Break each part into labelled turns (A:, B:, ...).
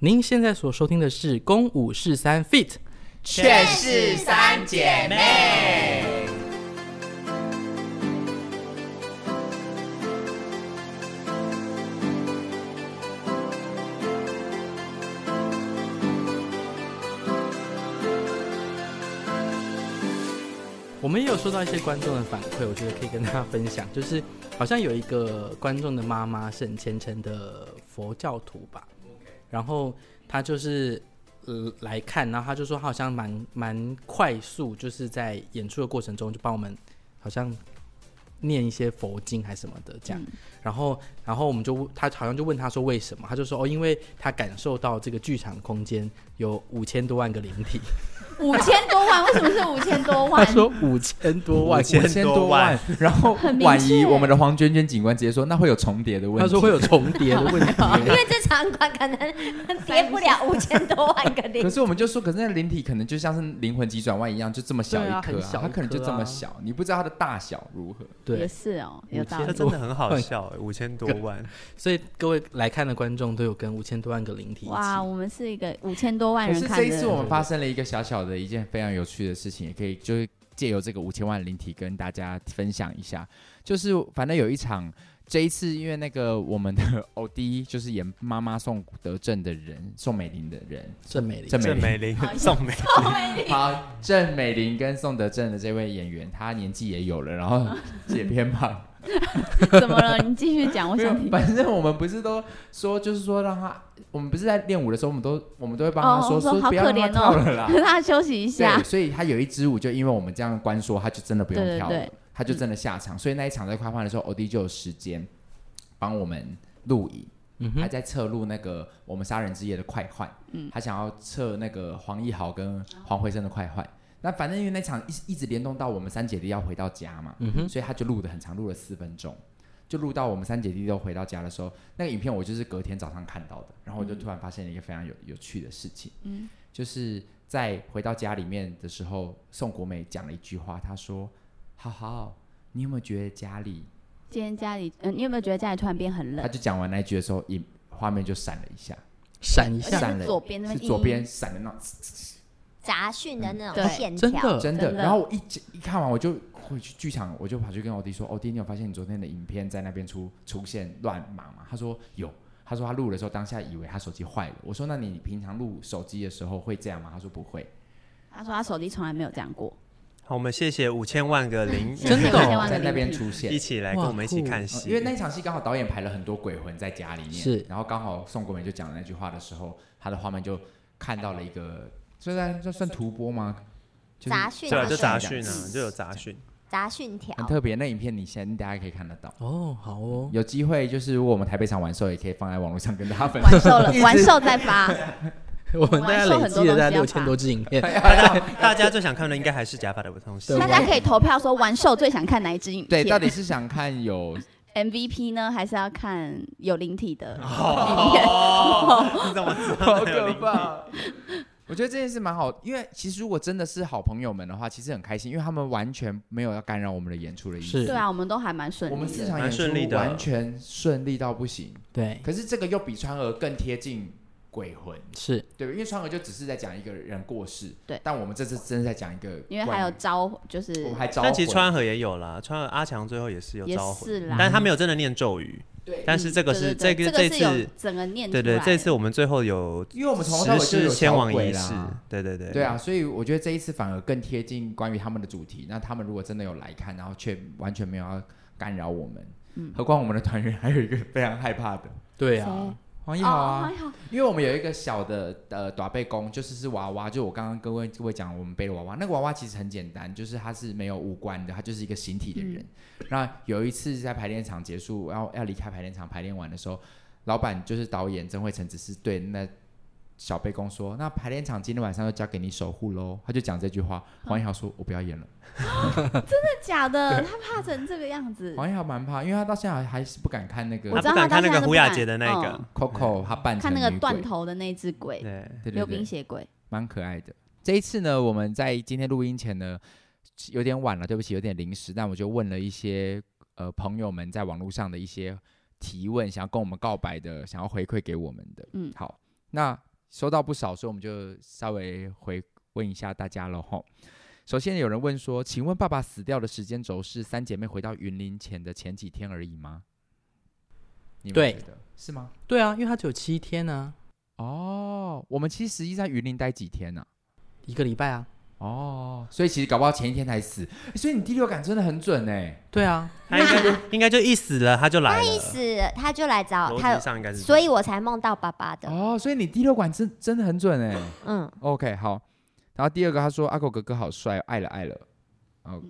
A: 您现在所收听的是《公五是三 Fit》，
B: 却是三姐妹。
A: 我们也有收到一些观众的反馈，我觉得可以跟大家分享。就是好像有一个观众的妈妈是很虔诚的佛教徒吧，然后他就是呃来看，然后他就说他好像蛮蛮快速，就是在演出的过程中就帮我们好像念一些佛经还是什么的这样。然后然后我们就他好像就问他说为什么，他就说哦，因为他感受到这个剧场空间有五千多万个灵体。
C: 五千多万？为什么是五千多万？
A: 他说五千多万，
B: 五千多万。然后婉仪，我们的黄娟娟警官直接说，那会有重叠的问题。
A: 他说会有重叠的问题，
C: 因为这场馆可能叠不了 五千多万个灵体。
B: 可是我们就说，可是那灵体可能就像是灵魂急转弯一样，就这么小一颗，啊啊，它可能就这么小，你不知道它的大小如何。
A: 对，
C: 也是哦，有道理。
D: 这真的很好笑，五千多万。
A: 所以各位来看的观众都有跟五千多万个灵体。
C: 哇，我们是一个五千多万人看的。
B: 可是这一次我们发生了一个小小的一件非常有趣的事情，也可以就是借由这个五千万灵体跟大家分享一下。就是反正有一场，这一次因为那个我们的 欧弟就是演妈妈宋德正的人，宋美龄的人，
A: 郑美龄，
B: 郑 美
D: 龄，宋美龄，
B: 好，郑美龄跟宋德正的这位演员，他年纪也有了，然后也偏胖。
C: 怎么了？你继续讲，我想听。
B: 反正我们不是都说，就是说让他，我们不是在练舞的时候，我们都我们都会帮他说，哦、说，说不要让他跳了啦，
C: 让他休息一下。
B: 所以他有一支舞，就因为我们这样关说，他就真的不用跳了，对对对，他就真的下场。嗯、所以那一场在快换的时候，欧弟就有时间帮我们录影，嗯、还在测录那个我们杀人之夜的快换，嗯，他想要测那个黄义豪跟黄慧生的快换。那反正因为那场一一直联动到我们三姐弟要回到家嘛，嗯哼，所以他就录的很长，录了四分钟，就录到我们三姐弟都回到家的时候，那个影片我就是隔天早上看到的，然后我就突然发现了一个非常有有趣的事情，嗯，就是在回到家里面的时候，宋国美讲了一句话，她说：“好好，你有没有觉得家里
C: 今天家里，嗯，你有没有觉得家里突然变很冷？”
B: 他就讲完那句的时候，影画面就闪了一下，
A: 闪一下，
B: 闪了，
C: 左边那边
B: 是左边闪的那种。
C: 杂讯的那种线条，
A: 真的
B: 真的。然后我一一看完，我就回去剧场，我就跑去跟我弟说：“哦弟，你有发现你昨天的影片在那边出出现乱码吗？”他说：“有。”他说他录的时候当下以为他手机坏了。我说：“那你平常录手机的时候会这样吗？”他说：“不会。”
C: 他说他手机从来没有这样过。
D: 好，我们谢谢五千万个 零，
A: 真的
B: 在那边出现，
D: 一起来跟我们一起看戏。
B: 因为那场戏刚好导演排了很多鬼魂在家里面，
A: 是。
B: 然后刚好宋国美就讲了那句话的时候，他的画面就看到了一个。这算这算图播吗？
C: 杂讯，
D: 对，就杂讯啊，就有杂讯，
C: 杂讯条，
B: 很特别。那影片你先大家可以看得到
A: 哦，好哦，
B: 有机会就是如果我们台北场完售，也可以放在网络上跟大家分
C: 享。完售了，完售再发。
A: 我们大家累积了在六千多支影片，
D: 大家大家最想看的应该还是假发的东西。
C: 大家可以投票说完售最想看哪一支影片？
B: 对，到底是想看有
C: MVP 呢，还是要看有灵体的影片？
D: 哦，怎么
B: 好可怕？我觉得这件事蛮好，因为其实如果真的是好朋友们的话，其实很开心，因为他们完全没有要干扰我们的演出的意思。
A: 是，
C: 对啊，我们都还蛮顺利的。
B: 我们四场演出完全顺利到不行。
A: 对。
B: 可是这个又比川儿更贴近鬼魂，
A: 是
B: 对，因为川儿就只是在讲一个人过世，
C: 对。
B: 但我们这次真的在讲一个，
C: 因为还有招，就是
B: 我们还招。
D: 但其实川儿也有啦，川儿阿强最后也是有招魂，
C: 是啦，
D: 但是他没有真的念咒语。但是这个是这个这次
C: 整个念
D: 对对，这次我们最后有，
B: 因为我们从头到尾就有
D: 先往仪式，对对对，
B: 对啊，所以我觉得这一次反而更贴近关于他们的主题。那他们如果真的有来看，然后却完全没有要干扰我们，何况我们的团员还有一个非常害怕的，
A: 对啊。
B: 黄义豪啊，因为我们有一个小的呃短背弓，就是是娃娃，就我刚刚各位各位讲，我们背的娃娃，那个娃娃其实很简单，就是它是没有五官的，它就是一个形体的人。嗯、那有一次在排练场结束，然后要离开排练场排练完的时候，老板就是导演曾慧成，只是对那。小背公说：“那排练场今天晚上就交给你守护喽。”他就讲这句话。黄一豪说：“我不要演了。”
C: 真的假的？他怕成这个样子？
B: 黄一豪蛮怕，因为他到现在还是不敢看那个。
D: 他不敢看那个胡雅洁的那个
B: Coco，他扮
C: 看那个断头的那只鬼，对，溜冰鞋鬼，
B: 蛮可爱的。这一次呢，我们在今天录音前呢，有点晚了，对不起，有点临时，但我就问了一些呃朋友们在网络上的一些提问，想要跟我们告白的，想要回馈给我们的。嗯，好，那。收到不少，所以我们就稍微回问一下大家了吼。首先有人问说，请问爸爸死掉的时间轴是三姐妹回到云林前的前几天而已吗？你们觉得
A: 对，
B: 是吗？
A: 对啊，因为他只有七天呢、
B: 啊。哦，我们其实实际在云林待几天呢、啊？
A: 一个礼拜啊。
B: 哦，所以其实搞不好前一天才死，所以你第六感真的很准哎。
A: 对啊，
D: 他应该应该就一死了他就来了，
C: 他一死他就来找他，
D: 是
C: 所以我才梦到爸爸的。
B: 哦，所以你第六感真真的很准哎。
C: 嗯
B: ，OK 好。然后第二个他说阿狗哥哥好帅，爱了爱了。哦，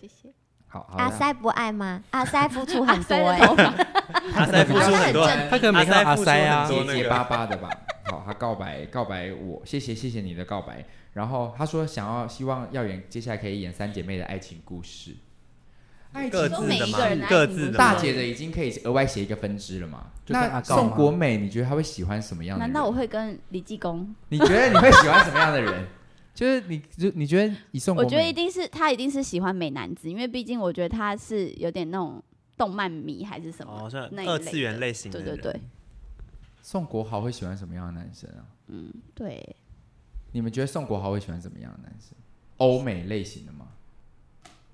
C: 谢谢。
B: 好，
C: 阿塞不爱吗？阿塞付出很多哎。
D: 阿塞付出很多，
A: 他可能没看到阿塞啊，
B: 结结巴巴的吧。好，他告白告白我，谢谢谢谢你的告白。然后他说想要希望耀演接下来可以演三姐妹的爱情故事，
D: 爱情的
C: 吗？
D: 各自的
B: 大姐的已经可以额外写一个分支了嘛？那宋国美，你觉得他会喜欢什么样的人？
E: 难道我会跟李济公？
B: 你觉得你会喜欢什么样的人？就是你就你觉得以宋国美，
E: 我觉得一定是他一定是喜欢美男子，因为毕竟我觉得他是有点那种动漫迷还是什么，
D: 哦，是二次元类型的。
E: 对对对。
B: 宋国豪会喜欢什么样的男生啊？
E: 嗯，对。
B: 你们觉得宋国豪会喜欢什么样的男生？欧美类型的吗？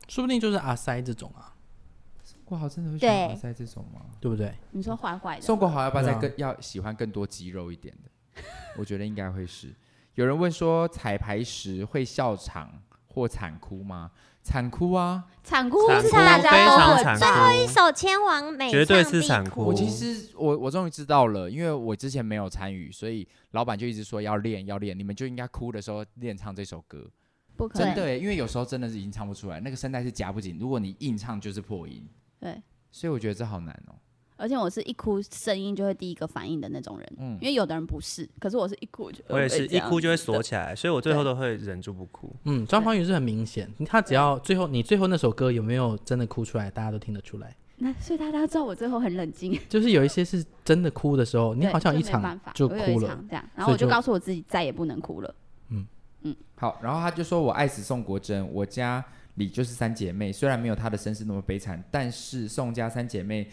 A: 说不定就是阿塞这种啊。
B: 宋国豪真的会喜欢阿塞这种吗？
A: 对不对？
E: 你说坏坏的。
B: 宋国豪要不要再更要喜欢更多肌肉一点的？我觉得应该会是。有人问说彩排时会笑场或惨哭吗？惨哭啊！
E: 惨哭是
C: 大家
E: 都
C: 很。最后一首千王美
D: 绝对是惨哭。
B: 我其实我我终于知道了，因为我之前没有参与，所以老板就一直说要练要练，你们就应该哭的时候练唱这首歌。
E: 不可
B: 真的，因为有时候真的是已经唱不出来，那个声带是夹不紧，如果你硬唱就是破音。
E: 对。
B: 所以我觉得这好难哦。
E: 而且我是一哭声音就会第一个反应的那种人，嗯，因为有的人不是，可是我是一哭就，
D: 我也是一哭就会锁起来，所以我最后都会忍住不哭。
A: 嗯，张方宇是很明显，他只要最后你最后那首歌有没有真的哭出来，大家都听得出来。
E: 那所以大家知道我最后很冷静，
A: 就是有一些是真的哭的时候，你好像一场就哭了，
E: 这样，然后我就告诉我自己再也不能哭了。
B: 嗯嗯，好，然后他就说我爱死宋国珍，我家里就是三姐妹，虽然没有她的身世那么悲惨，但是宋家三姐妹。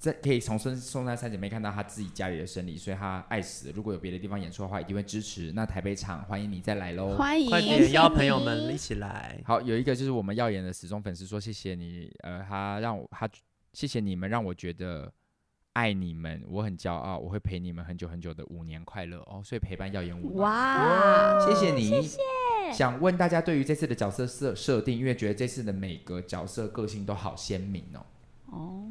B: 这可以从孙宋家三姐妹看到她自己家里的生理，所以她爱死。如果有别的地方演出的话，一定会支持。那台北场欢迎你再来喽！
E: 欢迎，
D: 快点邀朋友们一起来。
B: 好，有一个就是我们耀眼的死忠粉丝说：“谢谢你，呃，他让我他谢谢你们，让我觉得爱你们，我很骄傲，我会陪你们很久很久的五年快乐哦。所以陪伴耀眼五年，
C: 哇，
B: 谢谢你，
C: 谢谢。
B: 想问大家对于这次的角色设设定，因为觉得这次的每个角色个性都好鲜明哦。
E: 哦。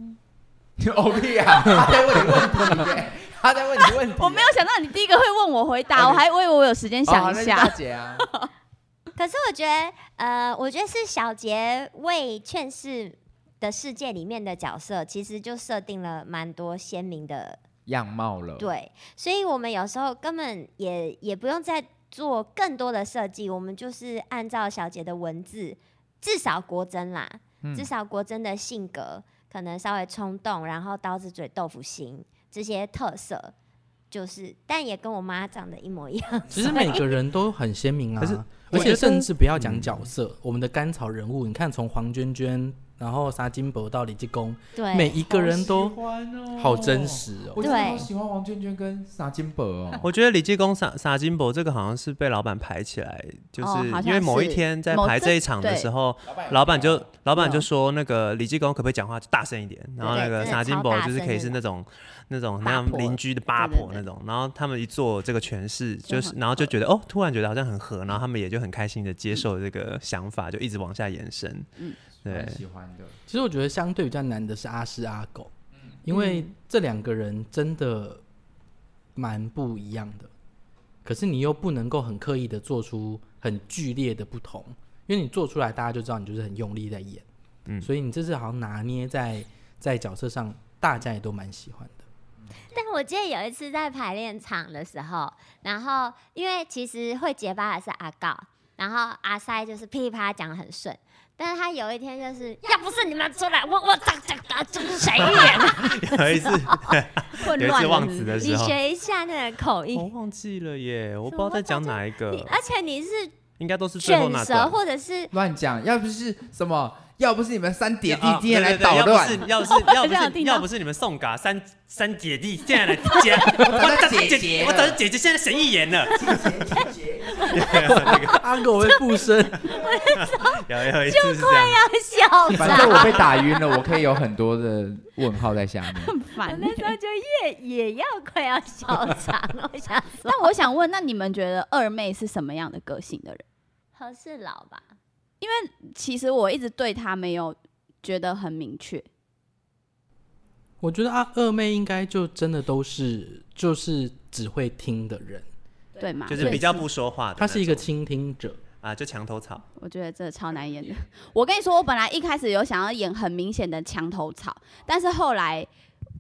B: 哦屁啊！他在问你问题，他在问你问题。
E: 我没有想到你第一个会问我回答，我还以为我有时间想一下。
B: 姐啊，
C: 可是我觉得，呃，我觉得是小杰为劝世的世界里面的角色，其实就设定了蛮多鲜明的
B: 样貌了。
C: 对，所以我们有时候根本也也不用再做更多的设计，我们就是按照小杰的文字，至少国珍啦，嗯、至少国珍的性格。可能稍微冲动，然后刀子嘴豆腐心这些特色，就是，但也跟我妈长得一模一样。
A: 其实每个人都很鲜明啊，而且甚至不要讲角色，嗯、我们的甘草人物，你看从黄娟娟。然后沙金伯到李济公，
C: 对，
A: 每一个人都好真实哦。
B: 我真的好喜欢王娟娟跟沙金伯哦。
D: 我觉得李济公沙沙金伯这个好像是被老板排起来，就是因为某一天在排这一场的时候，老板就老板就说那个李济公可不可以讲话大声一点？然后那个沙金伯就是可以是那种那种那样邻居的八婆那种。然后他们一做这个诠释，就是然后就觉得哦，突然觉得好像很合，然后他们也就很开心的接受这个想法，就一直往下延伸。嗯。对，喜欢
B: 的。
A: 其实我觉得相对比较难的是阿诗阿狗，嗯、因为这两个人真的蛮不一样的。可是你又不能够很刻意的做出很剧烈的不同，因为你做出来大家就知道你就是很用力在演。嗯，所以你这次好像拿捏在在角色上，大家也都蛮喜欢的。
C: 但我记得有一次在排练场的时候，然后因为其实会结巴的是阿告，然后阿塞就是噼里啪啦讲得很顺。但是他有一天就是，要不是你们出来，我我这这这这是谁演？
D: 有一次，有一次忘词的时候，
C: 你学一下那个口音。
D: 我忘记了耶，我不知道在讲哪一个。
C: 而且你是
D: 应该都是卷舌，
C: 或者是
B: 乱讲。要不是什么要不是你们三姐弟今天来捣乱，
D: 要不是要不是 要不是你们送嘎三三姐弟现在来接，我姐姐 我等姐姐现在神预言了。姐
A: 姐阿狗会附身，
C: 就快要笑。
B: 反正我被打晕了，我可以有很多的问号在下面。
C: 很烦，那时候就也也要快要笑场。我想，
E: 但我想问，那你们觉得二妹是什么样的个性的人？
C: 和事佬吧。
E: 因为其实我一直对他没有觉得很明确。
A: 我觉得阿二妹应该就真的都是就是只会听的人，
E: 对吗？
D: 就是比较不说话的。
A: 他是一个倾听者
D: 啊，就墙头草。
E: 我觉得这超难演的。我跟你说，我本来一开始有想要演很明显的墙头草，但是后来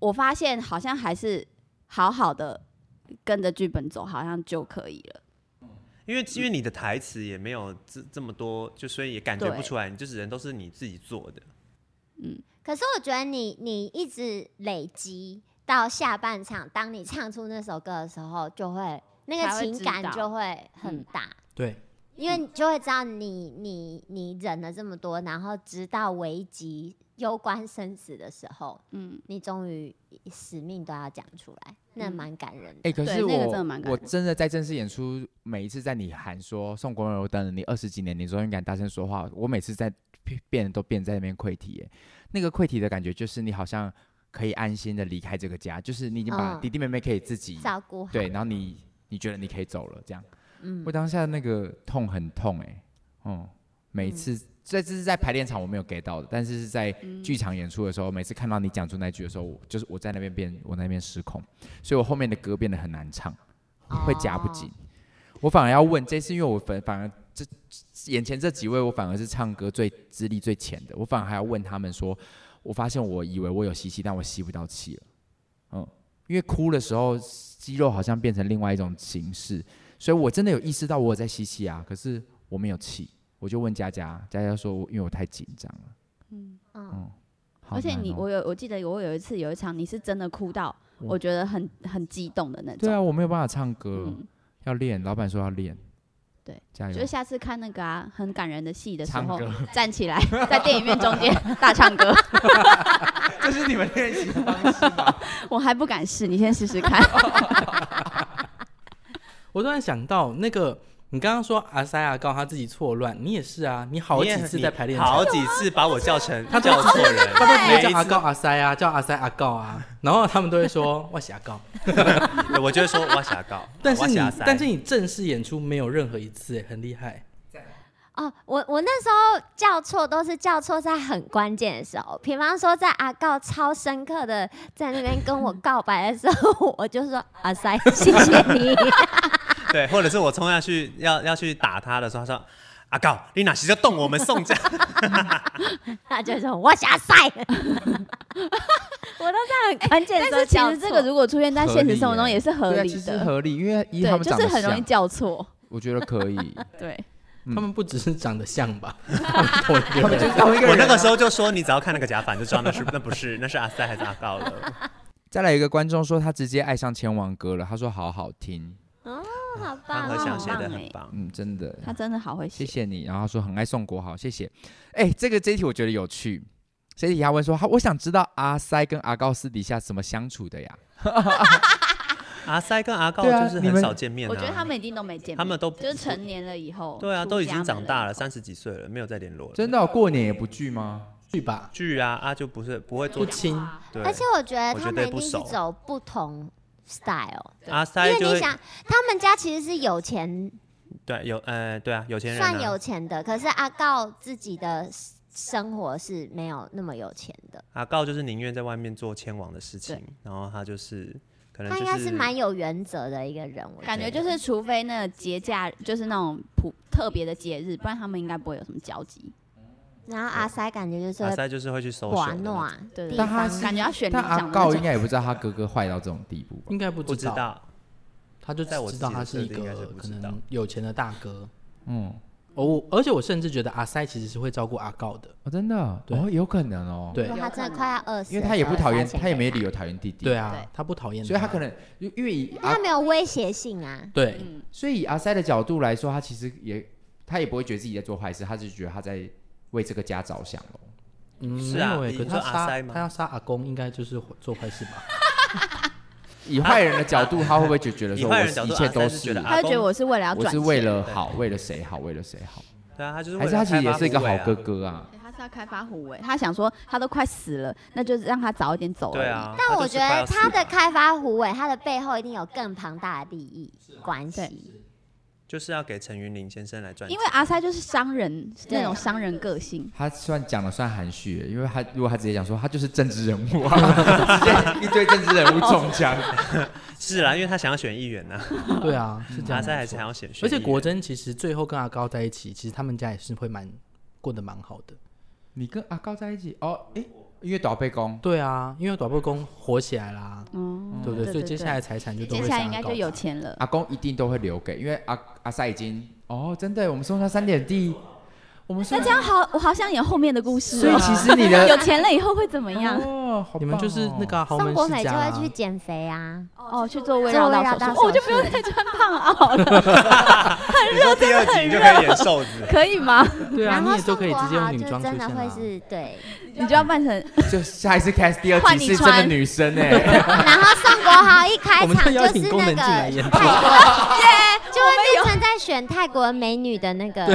E: 我发现好像还是好好的跟着剧本走，好像就可以了。
D: 因为因为你的台词也没有这这么多，就所以也感觉不出来，你就是人都是你自己做的。
C: 嗯，可是我觉得你你一直累积到下半场，当你唱出那首歌的时候，就会那个情感就会很大。嗯、
A: 对，
C: 因为你就会知道你你你忍了这么多，然后直到危急。攸关生死的时候，嗯，你终于使命都要讲出来，那蛮感人的。
B: 哎、欸，可是我真的我真的在正式演出，每一次在你喊说送国荣灯，你二十几年，你终于敢大声说话，我每次在变都变在那边溃体，哎，那个溃体的感觉就是你好像可以安心的离开这个家，就是你已经把弟弟妹妹可以自己
C: 照顾好，
B: 对，然后你你觉得你可以走了，这样，嗯，我当下那个痛很痛，哎，嗯，每一次。这这是在排练场我没有 get 到的，但是是在剧场演出的时候，嗯、每次看到你讲出那句的时候，就是我在那边变，我那边失控，所以我后面的歌变得很难唱，会夹不紧。哦、我反而要问，这次因为我反反而这眼前这几位，我反而是唱歌最资历最浅的，我反而还要问他们说，我发现我以为我有吸气，但我吸不到气了，嗯，因为哭的时候肌肉好像变成另外一种形式，所以我真的有意识到我有在吸气啊，可是我没有气。我就问佳佳，佳佳说，因为我太紧张了。嗯嗯，
E: 嗯而且你，我有，我记得我有一次有一场，你是真的哭到，我觉得很很激动的那种。
B: 对啊，我没有办法唱歌，嗯、要练。老板说要练。
E: 对，
B: 加油。
E: 就是下次看那个啊，很感人的戏的时候，站起来在电影院中间大唱歌。
B: 这是你们练习的方式吗？
E: 我还不敢试，你先试试看。
A: 我突然想到那个。你刚刚说阿塞阿告他自己错乱，你也是啊，你好几次在排练，
D: 好几次把我叫成他叫错人，
A: 他都直接叫阿告阿塞啊，叫阿塞阿告啊，然后他们都会说我是阿告，
D: 我就会说我是阿告，
A: 但是你但是你正式演出没有任何一次，很厉害。
C: 哦，我我那时候叫错都是叫错在很关键的时候，比方说在阿告超深刻的在那边跟我告白的时候，我就说阿塞，谢谢你。
D: 对，或者是我冲下去要要去打他的时候，他说：“阿告，你哪时就动我们宋家？”
C: 他就说：“我想赛。”我都在很关键的时候
E: 叫错。但是其实这个如果出现在现实生活中也是合理的，
B: 其实合理，因为他们
E: 就是很容易叫错。
B: 我觉得可以。
E: 对，
A: 他们不只是长得像吧？
D: 我那个时候就说，你只要看那个假发，就知道那是那不是那是阿塞还是阿高了。
B: 再来一个观众说，他直接爱上千王歌了。他说：“好好听。”
C: 哦，好棒，
D: 和想写的很棒，
B: 嗯，真的，
E: 他真的好会写，
B: 谢谢你。然后他说很爱宋国豪，谢谢。哎、欸，这个这一题我觉得有趣。这一题他问说，他我想知道阿塞跟阿高私底下怎么相处的呀？
D: 阿塞跟阿高就是很少见面、啊，
E: 我觉得他们一定都没见面，
D: 他们都
E: 就是成年了以后，
D: 对啊，都已经长大了，三十几岁了，没有再联络了。
B: 真的、哦，过年也不聚吗？
A: 聚吧，
D: 聚啊啊，就不是不会做
A: 亲，
D: 对。
C: 而且我觉得他们一定是走不同。style，
D: 阿塞，
C: 因为你想，他们家其实是有钱，
D: 对，有，呃，对啊，有钱人
C: 算有钱的，可是阿告自己的生活是没有那么有钱的。
D: 阿告就是宁愿在外面做千王的事情，然后他就是可能他应
C: 该是蛮有原则的一个人，我
E: 感觉就是除非那个节假，就是那种普特别的节日，不然他们应该不会有什么交集。
C: 然后阿塞感觉就是
D: 阿塞就是会去收拾，
E: 对，但他感觉要选。
B: 但阿告应该也不知道他哥哥坏到这种地步，
A: 应该不
D: 知道。
A: 他就在我知道他是一个可能有钱的大哥。嗯，哦，而且我甚至觉得阿塞其实是会照顾阿告的。
B: 哦，真的？哦，有可能哦。
A: 对，
C: 他真的快要饿死。
B: 因为他也不讨厌，他也没理由讨厌弟弟。
A: 对啊，他不讨厌，
B: 所以他可能因为
C: 他没有威胁性啊。
A: 对，
B: 所以以阿塞的角度来说，他其实也他也不会觉得自己在做坏事，他只是觉得他在。为这个家着想喽，
A: 嗯，没有哎，可他杀他要杀阿公，应该就是做坏事吧？
B: 以坏人的角度，他会不会就觉得说，我一切都是，
E: 他就觉得我是为了要，
B: 我是为了好，为了谁好，为了谁好？
D: 对啊，他就是，
B: 还是他其实也是一个好哥哥啊？
E: 他是要开发虎尾，他想说他都快死了，那就让他早一点走。
D: 对啊，
C: 但我觉得他的开发虎尾，他的背后一定有更庞大的利益关系。
D: 就是要给陈云林先生来赚钱，
E: 因为阿塞就是商人那种商人个性。
B: 他算讲的算含蓄，因为他如果他直接讲说他就是政治人物啊，直接一堆政治人物中枪。
D: 是啦，因为他想要选议员呢。
A: 对啊，是这样。
D: 阿塞还是想要选，
A: 而且国珍其实最后跟阿高在一起，其实他们家也是会蛮过得蛮好的。
B: 你跟阿高在一起哦？哎。因为倒背公，
A: 对啊，因为倒背公火起来啦，嗯，对不对？所以接下来财产就都会接下来
E: 应该就有钱了。
B: 阿公一定都会留给，因为阿阿塞已经哦，真的，我们送他三点地。我们
E: 那这样好，我好想演后面的故事。
B: 所以其实你的
E: 有钱了以后会怎么样？
B: 哦，
A: 你们就是那个
C: 宋国美就会去减肥啊，
E: 哦，去做胃绕道手术，我就不用再穿胖袄了。很热，真的很热，
D: 就可以演瘦子，
E: 可以吗？
A: 对啊，你也都可以直接用女装
C: 真的会是对，
E: 你就要扮成
B: 就下一次 cast 第二集是真的女生哎。
C: 然后宋国豪一开场就是那个耶。就会变成在选泰国美女的那个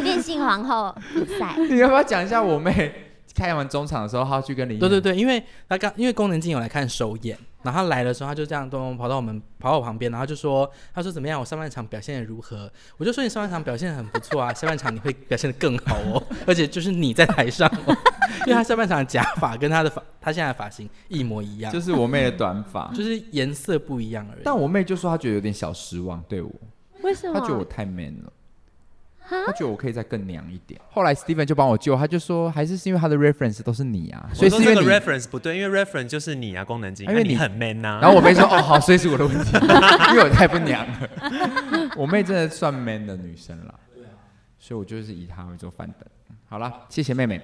C: 变性皇后比赛。
B: 你要不要讲一下我妹开完中场的时候，他去跟林？
A: 对对对，因为他刚因为功能镜有来看首演，然后他来的时候，他就这样咚咚跑到我们跑到我旁边，然后就说：“他说怎么样？我上半场表现的如何？”我就说：“你上半场表现的很不错啊，下半场你会表现的更好哦，而且就是你在台上哦，因为他下半场的假发跟他的发，他现在的发型一模一样，
B: 就是我妹的短发，
A: 就是颜色不一样而已。
B: 但我妹就说她觉得有点小失望，对我。
E: 为什么？
B: 她觉得我太 man 了，他觉得我可以再更娘一点。后来 Steven 就帮我救，他就说还是是因为他的 reference 都是你啊，所以是因为
D: reference 不对，因为 reference 就是你啊，功能机，因为你很 man 呐。
B: 然后我妹说哦好，所以是我的问题，因为我太不娘了。我妹真的算 man 的女生了，所以我就是以她为做范本。好了，谢谢妹妹。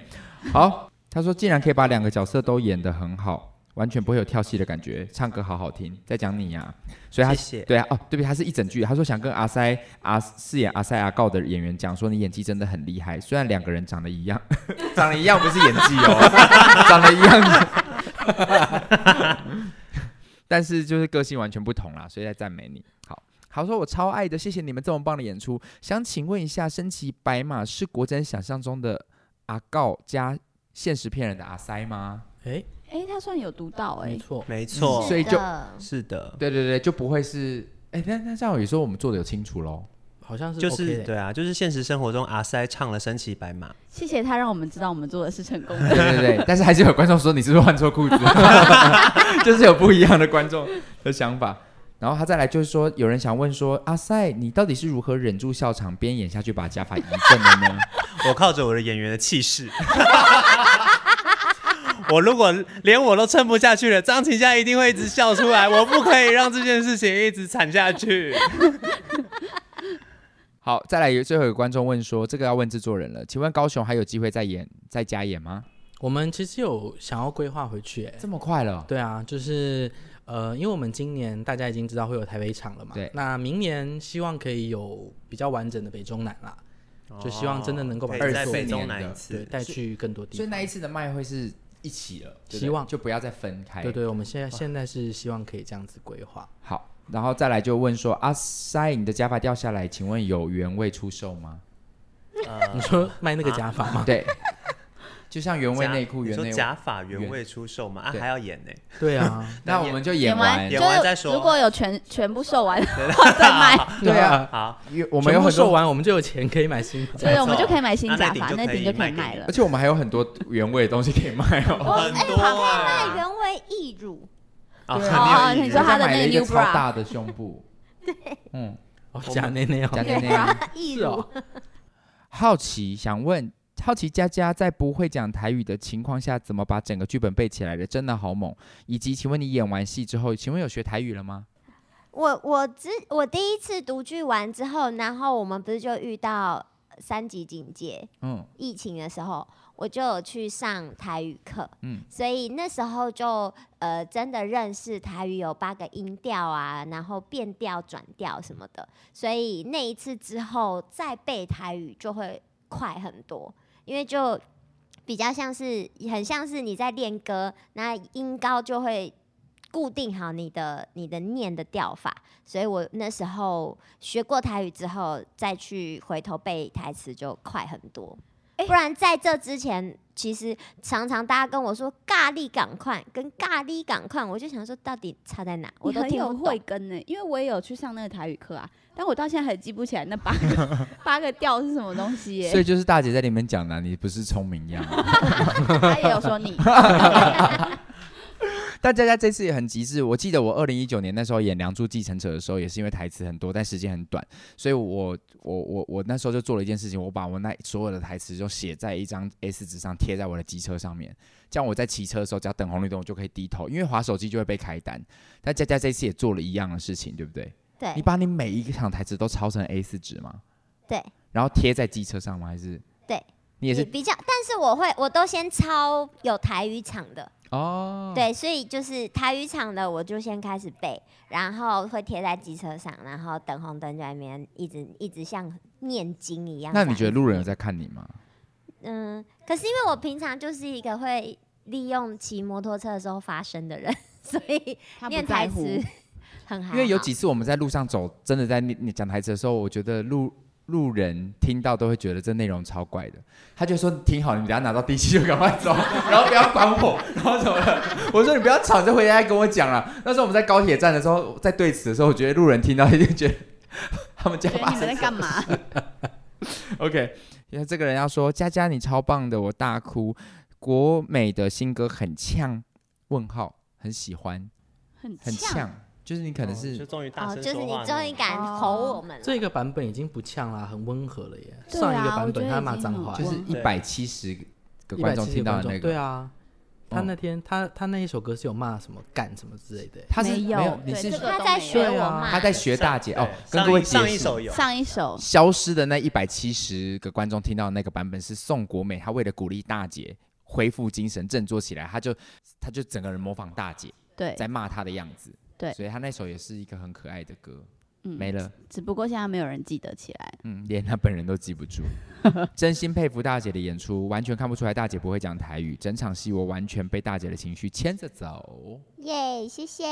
B: 好，她说既然可以把两个角色都演得很好。完全不会有跳戏的感觉，唱歌好好听，在讲你呀、啊，所以他
D: 谢谢
B: 对啊，哦，对不对？他是一整句，他说想跟阿塞阿饰演阿塞阿告的演员讲说，你演技真的很厉害，虽然两个人长得一样，长得一样不是演技哦，长得一样，但是就是个性完全不同啦，所以在赞美你。好，好说我超爱的，谢谢你们这么棒的演出。想请问一下，身骑白马是国珍想象中的阿告加现实骗人的阿塞吗？
A: 诶
E: 哎、欸，他算有读到哎、欸，
A: 没错，
D: 没错，
B: 所以就是
D: 的，
B: 对对对，就不会是哎，那那这样有时候我们做的有清楚喽，
A: 好像是、OK、
D: 就是对啊，就是现实生活中阿塞唱了身骑白马，
E: 谢谢他让我们知道我们做的是成功的，
B: 对对对，但是还是有观众说你是不是换错裤子，就是有不一样的观众的想法，然后他再来就是说有人想问说阿塞你到底是如何忍住笑场边演下去把假发移正的呢？
D: 我靠着我的演员的气势。我如果连我都撑不下去了，张琴夏一定会一直笑出来。我不可以让这件事情一直惨下去。
B: 好，再来有，最后一个观众问说：“这个要问制作人了，请问高雄还有机会再演、再加演吗？”
A: 我们其实有想要规划回去、
B: 这么快了？
A: 对啊，就是呃，因为我们今年大家已经知道会有台北场了嘛，
B: 对。
A: 那明年希望可以有比较完整的北中南啦，哦、就希望真的能够把
D: 二在北中南一次
A: 对带去更多地方。
B: 所以那一次的卖会是。一起了，对对
A: 希望
B: 就不要再分开。
A: 对对，我们现在现在是希望可以这样子规划。
B: 好，然后再来就问说，阿塞，你的假发掉下来，请问有原味出售吗？
A: 呃、你说卖那个假发吗？
B: 对。就像原味内裤，原内
D: 假发原味出售嘛？啊，还要演呢？
A: 对啊，
B: 那我们就演完，
D: 演完再说。
E: 如果有全全部售完，再卖。
B: 对啊，
D: 好，
B: 我们有很多
A: 售完，我们就有钱可以买新。
E: 对，我们就可以买新假发，那顶就可以卖了。
B: 而且我们还有很多原味的东西可以卖哦。
C: 很多哎，卖原味义乳。
B: 对啊，
E: 你说他的那个
B: 超大的胸部。
C: 对，
B: 嗯，
A: 假内内，
B: 假内内，
C: 义乳。
B: 好奇想问。好奇佳佳在不会讲台语的情况下，怎么把整个剧本背起来的？真的好猛！以及，请问你演完戏之后，请问有学台语了吗？
C: 我我之我第一次读剧完之后，然后我们不是就遇到三级警戒，嗯，疫情的时候，我就有去上台语课，嗯，所以那时候就呃真的认识台语有八个音调啊，然后变调、转调什么的，所以那一次之后再背台语就会快很多。因为就比较像是很像是你在练歌，那音高就会固定好你的你的念的调法，所以我那时候学过台语之后，再去回头背台词就快很多。不然在这之前，其实常常大家跟我说“咖喱赶快”跟“咖喱赶快”，我就想说到底差在哪？我都挺有慧根呢，
E: 因为我也有去上那个台语课啊，但我到现在还记不起来那八个 八个调是什么东西耶。
B: 所以就是大姐在里面讲的，你不是聪明样。
E: 她也有说你。
B: 但佳佳这次也很极致。我记得我二零一九年那时候演《梁祝继承者》的时候，也是因为台词很多，但时间很短，所以我我我我那时候就做了一件事情，我把我那所有的台词就写在一张 A 四纸上，贴在我的机车上面，这样我在骑车的时候，只要等红绿灯，我就可以低头，因为滑手机就会被开单。但佳佳这次也做了一样的事情，对不对？
C: 对。
B: 你把你每一场台词都抄成 A 四纸
C: 吗？对。
B: 然后贴在机车上吗？还是？
C: 对。
B: 你也是
C: 比较，但是我会，我都先抄有台语场的。
B: 哦，
C: 对，所以就是台语场的，我就先开始背，然后会贴在机车上，然后等红灯在那边一直一直像念经一样。
B: 那你觉得路人有在看你吗？
C: 嗯，可是因为我平常就是一个会利用骑摩托车的时候发声的人，所以念台词
B: 因为有几次我们在路上走，真的在你讲台词的时候，我觉得路。路人听到都会觉得这内容超怪的，他就说挺好，你等下拿到第七就赶快走，然后不要管我，然后怎么了？我说你不要吵，就回家跟我讲了。那时候我们在高铁站的时候，在对词的时候，我觉得路人听到一定觉得他们家发生
E: 你们在干嘛？
B: OK，因为这个人要说佳佳你超棒的，我大哭。国美的新歌很呛，问号很喜欢，
E: 很
B: 很呛。就是你可能是，
D: 就终于大声说话，
C: 就是你终于敢吼我们了。
A: 这个版本已经不呛了，很温和了耶。
E: 啊、
A: 上一个版本他骂脏话，
B: 就是一百七十个观众听到的那个。
A: 对啊，他那天他他那一首歌是有骂什么干什么之类的。
B: 他是没有，你是
C: 他在学我骂，
B: 他在学大姐哦。跟各位
D: 上一首有
E: 上一首
B: 消失的那一百七十个观众听到的那个版本是宋国美，他为了鼓励大姐恢复精神振作起来，他就他就整个人模仿大姐，
E: 对，
B: 在骂他的样子。
E: 对，
B: 所以他那首也是一个很可爱的歌，
E: 嗯，
B: 没了。
E: 只不过现在没有人记得起来，
B: 嗯，连他本人都记不住。真心佩服大姐的演出，完全看不出来大姐不会讲台语。整场戏我完全被大姐的情绪牵着走。
C: 耶，谢谢。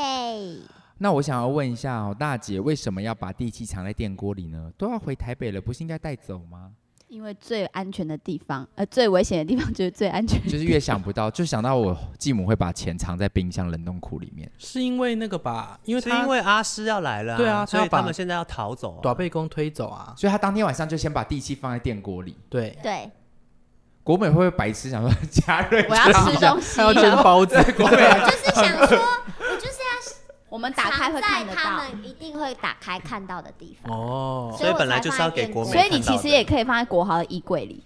B: 那我想要问一下哦，大姐为什么要把地契藏在电锅里呢？都要回台北了，不是应该带走吗？
E: 因为最安全的地方，呃，最危险的地方就是最安全。
B: 就是越想不到，就想到我继母会把钱藏在冰箱冷冻库里面。
A: 是因为那个吧？因为他
D: 是因为阿诗要来了，
A: 对啊，
D: 所以他们现在要逃走，
A: 把被公推走啊。
B: 所以他当天晚上就先把地契放在电锅里。
A: 对
C: 对。
B: 国美会不会白痴想说加瑞？
E: 我要吃东西，还
A: 要煎包子。
B: 国美
C: 就是想说。
E: 我们打开会看得到，
C: 他们一定会打开看到的地方
A: 哦。
D: 所以本来就是要给国美，
E: 所以你其实也可以放在国豪的衣柜里，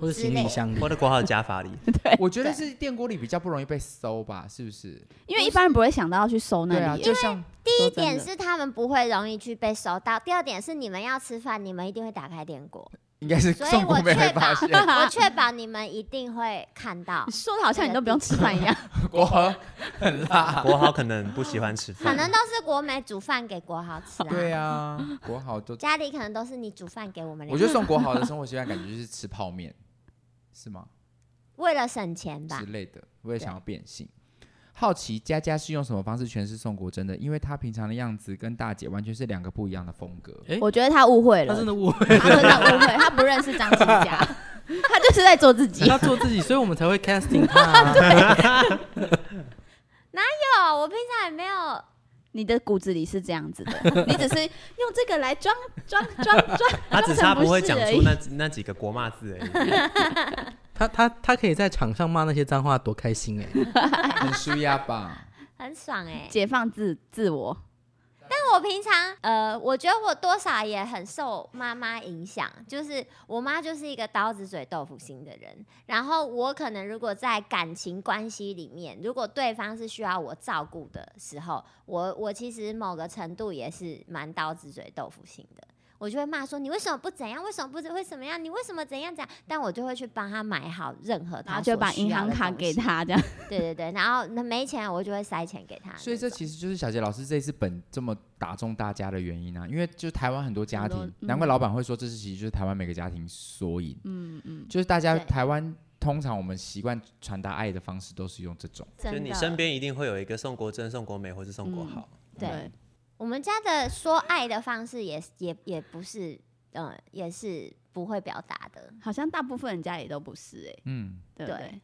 A: 或者行李箱里，
D: 或者国豪的家法里。
E: 对，
B: 我觉得是电锅里比较不容易被搜吧，是不是？
E: 因为一般人不会想到要去搜那里。
B: 对啊，就像
C: 第一点是他们不会容易去被搜到，第二点是你们要吃饭，你们一定会打开电锅。
B: 应该是宋国美会发现，
C: 我确保你们一定会看到。
E: 你说的好像你都不用吃饭一样。
B: 国豪很辣，
D: 国豪可能不喜欢吃饭，
C: 可能都是国美煮饭给国豪吃啊。
B: 对啊，国豪都
C: 家里可能都是你煮饭给我们。
B: 我觉得宋国豪的生活习惯感觉就是吃泡面，是吗？
C: 为了省钱吧
B: 之类的，我也想要变性。好奇佳佳是用什么方式诠释宋国珍的？因为她平常的样子跟大姐完全是两个不一样的风格。
A: 欸、
E: 我觉得她误会了，
A: 她真的误会，
E: 她真的误会，她不认识张琪佳，他就是在做自己，
A: 他做自己，所以我们才会 casting 他、啊。
C: 哪有？我平常也没有。
E: 你的骨子里是这样子的，你只是用这个来装装装 装。
D: 他只差不会讲出那那几个国骂字而已。
A: 他他他可以在场上骂那些脏话，多开心哎、
B: 欸！很舒压吧？
C: 很爽哎、欸！
E: 解放自自我。
C: 但我平常呃，我觉得我多少也很受妈妈影响，就是我妈就是一个刀子嘴豆腐心的人。然后我可能如果在感情关系里面，如果对方是需要我照顾的时候，我我其实某个程度也是蛮刀子嘴豆腐心的。我就会骂说，你为什么不怎样？为什么不会怎么样？你为什么怎样怎样？但我就会去帮他买好任何他，
E: 然后就把银行卡给他这样。
C: 对对对，然后那没钱我就会塞钱给他。
B: 所以这其实就是小杰老师这一次本这么打中大家的原因啊，因为就台湾很多家庭，难怪老板会说这是其实就是台湾每个家庭缩影。嗯嗯，就是大家台湾。通常我们习惯传达爱的方式都是用这种，
D: 就你身边一定会有一个宋国珍、宋国美或是宋国豪。
C: 嗯、对，我们家的说爱的方式也也也不是，嗯、呃，也是不会表达的，
E: 好像大部分人家也都不是哎、欸，
B: 嗯，
C: 对，对，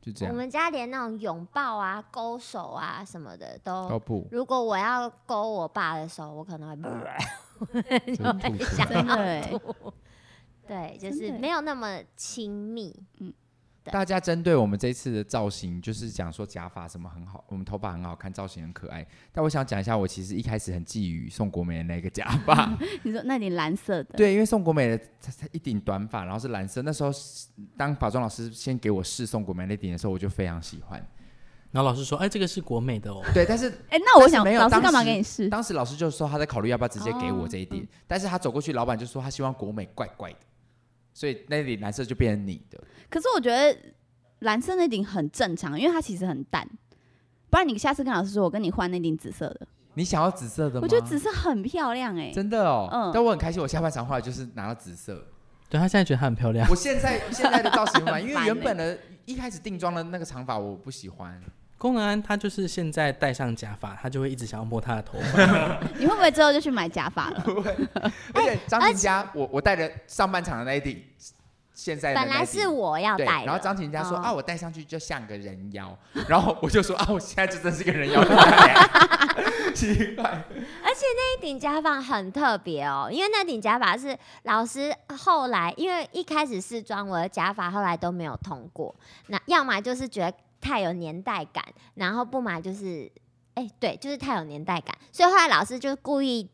B: 就这样。
C: 我们家连那种拥抱啊、勾手啊什么的都
B: 都不。
C: 如果我要勾我爸的手，我可能会 不，就会想要吐。对，就是没有那么亲密。嗯，
B: 大家针对我们这次的造型，就是讲说假发什么很好，我们头发很好看，造型很可爱。但我想讲一下，我其实一开始很觊觎宋国美的那个假发。
E: 你说那顶蓝色的？
B: 对，因为宋国美的它它一顶短发，然后是蓝色。那时候当化妆老师先给我试宋国美那顶的时候，我就非常喜欢。
A: 然后老师说：“哎，这个是国美的哦。”
B: 对，但是
E: 哎，那我想没有，老师干嘛给你试？
B: 当时老师就说他在考虑要不要直接给我这一顶，但是他走过去，老板就说他希望国美怪怪的。所以那顶蓝色就变成你的。
E: 可是我觉得蓝色那顶很正常，因为它其实很淡。不然你下次跟老师说，我跟你换那顶紫色的。
B: 你想要紫色的吗？
E: 我觉得紫色很漂亮哎、欸，
B: 真的哦。嗯。但我很开心，我下半场后来就是拿到紫色。
A: 对，他现在觉得它很漂亮。
B: 我现在现在的造型嘛，因为原本的一开始定妆的那个长发我不喜欢。
A: 功能安他就是现在戴上假发，他就会一直想要摸他的头发。
E: 你会不会之后就去买假发了？
B: 不会。而且张琴家，我我戴着上半场的那一顶，现在
C: 本来是我要戴，
B: 然后张琴家说啊，我戴上去就像个人妖，然后我就说啊，我现在就真是个人妖。奇怪。
C: 而且那一顶假发很特别哦，因为那顶假发是老师后来，因为一开始试妆我的假发后来都没有通过，那要么就是觉得。太有年代感，然后不买就是，哎、欸，对，就是太有年代感，所以后来老师就故意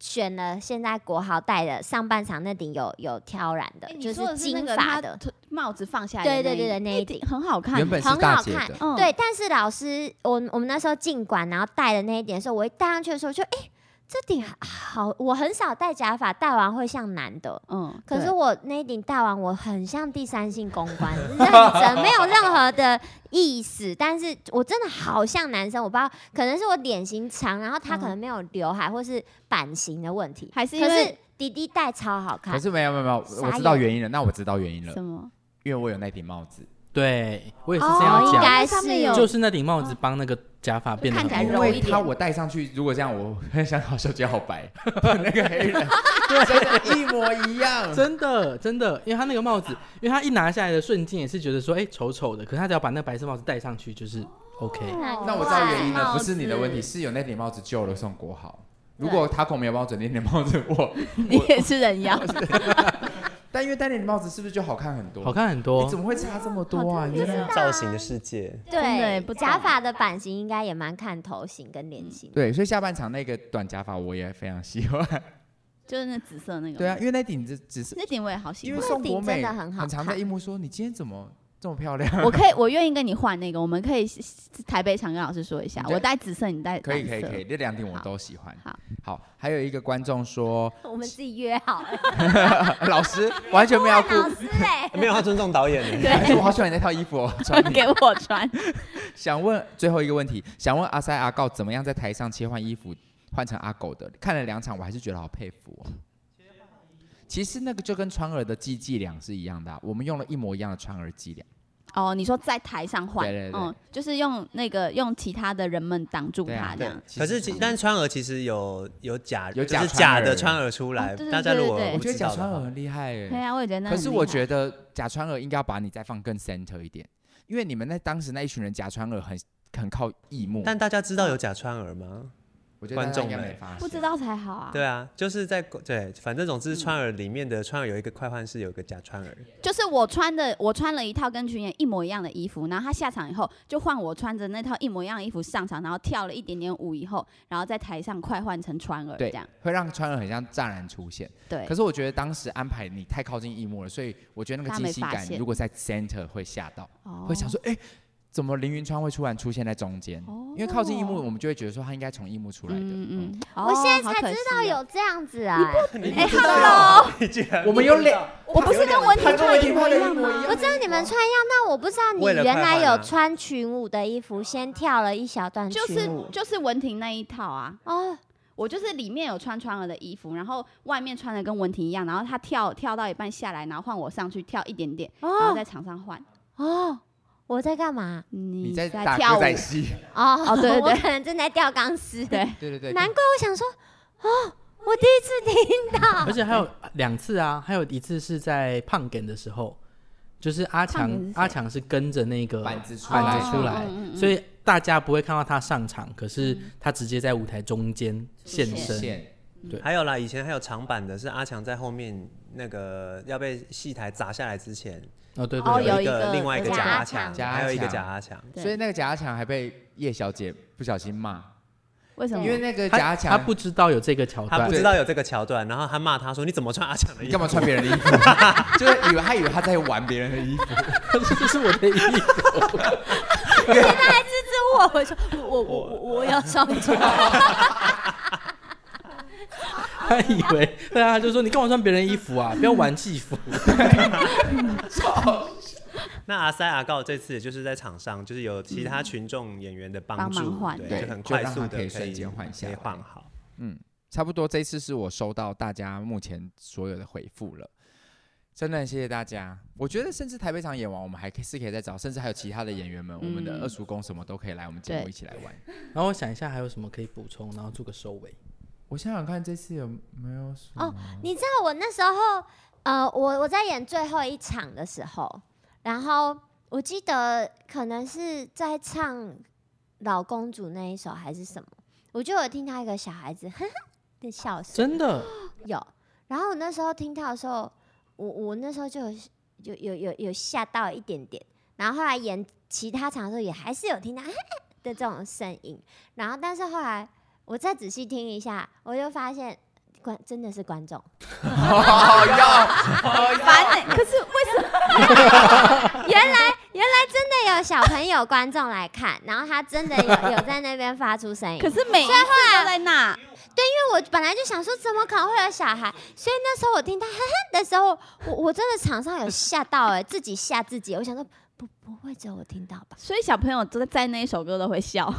C: 选了现在国豪戴的上半场那顶有有挑染的，欸、就是金发的
E: 帽子放下来，
C: 对对对对，那一顶
E: 很好看，
C: 很好看，嗯、对。但是老师，我我们那时候进馆，然后戴的那一点的时候，我一戴上去的时候就，哎、欸。这顶好，我很少戴假发，戴完会像男的。嗯，可是我那顶戴完，我很像第三性公关，认真，没有任何的意思。但是我真的好像男生，我不知道，可能是我脸型长，然后他可能没有刘海，或是版型的问题，还是因为弟弟戴超好看。
B: 可是没有没有没有，我知道原因了。那我知道原因了。
E: 什么？
B: 因为我有那顶帽子。
A: 对，我也是这样讲，应该
C: 是
A: 就是那顶帽子帮那个假发变得
E: 看起来柔一点。
B: 他我戴上去，如果这样，我很想好小姐好白，那个黑人，对，真的，一模一样，
A: 真的真的，因为他那个帽子，因为他一拿下来的瞬间也是觉得说，哎，丑丑的，可是他只要把那个白色帽子戴上去，就是 OK。
B: 那我知道原因了，不是你的问题，是有那顶帽子救了宋国豪。如果他孔没有帮我整那顶帽子，我
E: 你也是人妖。
B: 但因为戴那顶帽子是不是就好看很多？
A: 好看很多，
B: 你怎么会差这么多啊？
D: 原来造型的世界，
C: 对，假发的版型应该也蛮看头型跟脸型。
B: 对，所以下半场那个短假发我也非常喜欢，
E: 就是那紫色那个。
B: 对啊，因为那顶子紫色，
E: 那顶我也好喜欢。
B: 因为宋国美很常在一幕说：“你今天怎么这么漂亮？”
E: 我可以，我愿意跟你换那个，我们可以台北场跟老师说一下，我戴紫色，你戴
B: 可以可以可以，这两顶我都喜欢。好。好，还有一个观众说，
C: 我们自己约好了，
B: 老师完全没有顾，
C: 老师嘞，
D: 没有他尊重导演的。
B: 对，我好喜欢你那套衣服哦，穿
E: 给我穿。
B: 想问最后一个问题，想问阿塞阿告怎么样在台上切换衣服换成阿狗的？看了两场，我还是觉得好佩服哦。其实那个就跟川儿的伎伎俩是一样的，我们用了一模一样的川儿伎俩。
E: 哦，你说在台上换，
B: 对对对，
E: 嗯，就是用那个用其他的人们挡住他这样。
D: 可是，但川儿其实有有假，
B: 有假
D: 假的川儿出来。大家如果
B: 我觉得假川儿很厉害哎。
E: 对啊，我也觉得那。
B: 可是我觉得假川儿应该要把你再放更 center 一点，因为你们那当时那一群人假川儿很很靠义幕。
D: 但大家知道有假川儿吗？
B: 我觉得观众应该没发现，
E: 不知道才好啊。
D: 对啊，就是在对，反正总之川儿里面的川儿有一个快换式，有一个假川儿。
E: 就是我穿的，我穿了一套跟群演一模一样的衣服，然后他下场以后就换我穿着那套一模一样的衣服上场，然后跳了一点点舞以后，然后在台上快换成川儿，这样
B: 会让川儿很像乍然出现。
E: 对。
B: 可是我觉得当时安排你太靠近一幕了，所以我觉得那个惊喜感如果在 center 会吓到，会想说哎。怎么凌云川会突然出现在中间？因为靠近荧幕，我们就会觉得说他应该从荧幕出来的。嗯嗯。
C: 我现在才知道有这样子啊！
E: 哎，Hello，
B: 我们有两，
E: 我不是跟文婷穿一模一样吗？
C: 我知道你们穿一样，但我不知道你原来有穿群舞的衣服，先跳了一小段群舞。
E: 就是就是文婷那一套啊。哦。我就是里面有穿川儿的衣服，然后外面穿的跟文婷一样，然后他跳跳到一半下来，然后换我上去跳一点点，然后在场上换。
C: 哦，我在干嘛？
B: 你在跳舞。戏。
C: 哦哦，对对对，我可能正在吊钢丝。
E: 对。
B: 对对对，
C: 难怪我想说，哦，我第一次听到，
A: 而且还有两次啊，还有一次是在胖梗的时候，就是阿强阿强是跟着那个
B: 板子出
A: 来，出来，所以大家不会看到他上场，可是他直接在舞台中间现身。对，
D: 还有啦，以前还有长板的，是阿强在后面那个要被戏台砸下来之前，
A: 哦对对，
D: 有一个另外一个假阿强，还有一个假阿强，
B: 所以那个假阿强还被叶小姐不小心骂，
E: 为什么？
B: 因为那个假阿强
A: 他不知道有这个桥段，
D: 他不知道有这个桥段，然后他骂他说：“你怎么穿阿强的衣服？
B: 干嘛穿别人的衣服？” 就是以为他以为他在玩别人的衣服，
A: 这是我的衣服，
C: 现在还支持我，我说我我我我要上场。
A: 他以为，对啊，就说你干嘛穿别人衣服啊？不要玩戏服。
D: 那阿塞阿告这次就是在场上，就是有其他群众演员的帮助，对，就很快速的可以
B: 瞬间换下，
D: 换好。
B: 嗯，差不多这次是我收到大家目前所有的回复了，真的很谢谢大家。我觉得甚至台北场演完，我们还可以是可以再找，甚至还有其他的演员们，我们的二叔公什么都可以来我们节目一起来玩。
A: 然后我想一下还有什么可以补充，然后做个收尾。
B: 我想想看，这次有没有什么？
C: 哦，你知道我那时候，呃，我我在演最后一场的时候，然后我记得可能是在唱老公主那一首还是什么，我就有听到一个小孩子哈哈的笑声，
A: 真的
C: 有。然后我那时候听到的时候，我我那时候就有有有有有吓到一点点。然后后来演其他场的时候，也还是有听到哈 哈的这种声音。然后但是后来。我再仔细听一下，我就发现观真的是观众，
B: 好要
E: 烦欸！可是为什么？
C: 原来原来真的有小朋友观众来看，然后他真的有有在那边发出声音。
E: 可是每一次都在那，
C: 对，因为我本来就想说，怎么可能会有小孩？所以那时候我听他哼哼的时候，我我真的场上有吓到哎、欸，自己吓自己。我想说，不不会只有我听到吧？
E: 所以小朋友都在在那一首歌都会笑。